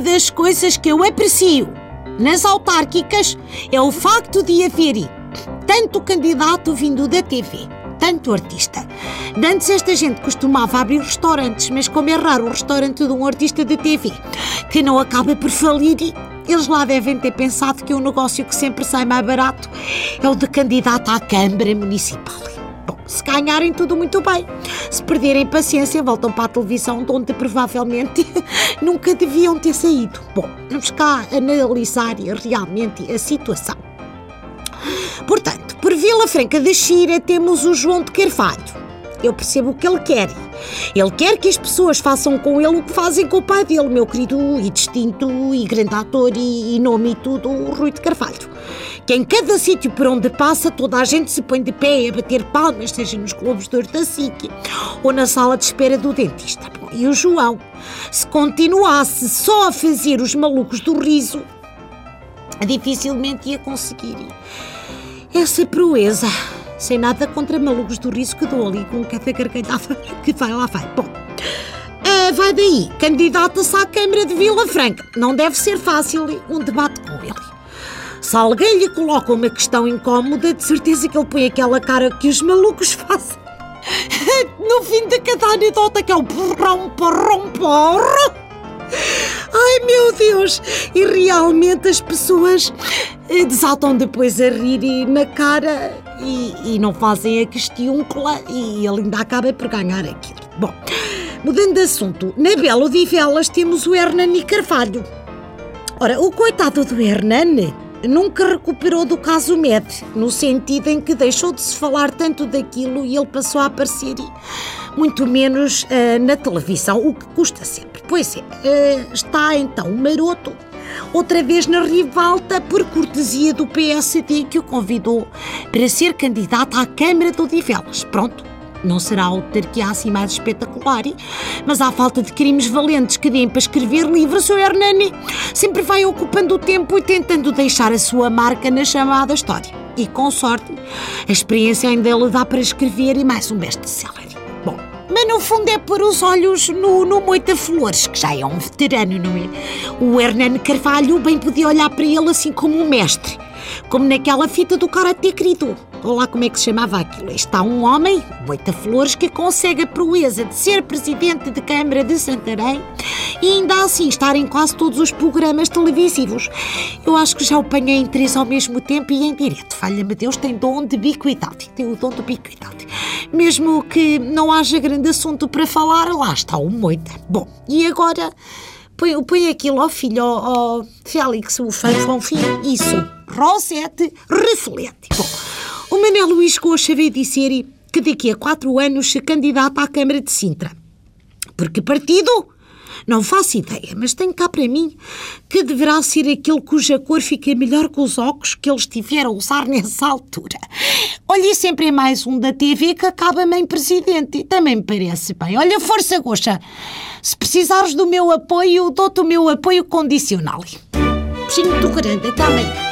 uma das coisas que eu aprecio nas autárquicas é o facto de haver tanto candidato vindo da TV, tanto artista. Antes esta gente costumava abrir restaurantes, mas como é raro o restaurante de um artista de TV que não acaba por falir, eles lá devem ter pensado que o negócio que sempre sai mais barato é o de candidato à Câmara Municipal. Se ganharem tudo muito bem. Se perderem paciência, voltam para a televisão, de onde provavelmente nunca deviam ter saído. Bom, vamos cá analisar realmente a situação. Portanto, por Vila Franca da Xira temos o João de Carvalho. Eu percebo o que ele quer. Ele quer que as pessoas façam com ele o que fazem com o pai dele, meu querido e distinto e grande ator e, e nome e tudo, o Rui de Carvalho. Que em cada sítio por onde passa, toda a gente se põe de pé a bater palmas, seja nos Globos de Ouro da SIC ou na sala de espera do dentista. Bom, e o João, se continuasse só a fazer os malucos do riso, dificilmente ia conseguir essa proeza. Sem nada contra malucos do riso que dou ali com cada gargalhada que vai lá vai. Bom, uh, vai daí, candidata-se à Câmara de Vila Franca. Não deve ser fácil um debate com ele. Se alguém lhe coloca uma questão incómoda, de certeza que ele põe aquela cara que os malucos fazem. No fim de cada anedota que é o porrão, porrão, porrão. Ai meu Deus! E realmente as pessoas eh, desatam depois a rir na cara e, e não fazem a questiúncula e ele ainda acaba por ganhar aquilo. Bom, mudando de assunto, na Belo de Velas temos o Hernani Carvalho. Ora, o coitado do Hernani nunca recuperou do caso Med, no sentido em que deixou de se falar tanto daquilo e ele passou a aparecer muito menos uh, na televisão, o que custa sempre. Pois é, uh, está então o maroto outra vez na rivalta por cortesia do PSD que o convidou para ser candidato à Câmara de Odivelas. Pronto, não será a autarquia assim mais espetacular, mas à falta de crimes valentes que deem para escrever livros, o Hernani sempre vai ocupando o tempo e tentando deixar a sua marca na chamada história. E com sorte, a experiência ainda lhe dá para escrever e mais um best-seller. Bom, mas no fundo é pôr os olhos no, no Moita Flores, que já é um veterano, não é? O Hernani Carvalho bem podia olhar para ele assim como um mestre, como naquela fita do Karate querido. Olá, como é que se chamava aquilo? Está um homem, Moita Flores, que consegue a proeza de ser presidente de Câmara de Santarém e ainda assim estar em quase todos os programas televisivos. Eu acho que já o apanhei em três ao mesmo tempo e em direto. Falha-me Deus, tem dom de bicuidade. Tem o dom de bicuidade. Mesmo que não haja grande assunto para falar, lá está o Moita. Bom, e agora põe, põe aquilo ao filho, ao, Félix, o Fanfonfim, isso, Rosete, reflete. Bom, o Manuel Luís Coxa veio dizer que daqui a quatro anos se candidata à Câmara de Sintra. Por que partido? Não faço ideia, mas tenho cá para mim que deverá ser aquele cuja cor fica melhor com os óculos que eles tiveram a usar nessa altura. Olha, sempre é mais um da TV que acaba em presidente. Também me parece bem. Olha, força, Goxa. Se precisares do meu apoio, dou-te o meu apoio condicional. Beijinho muito grande. Amanhã.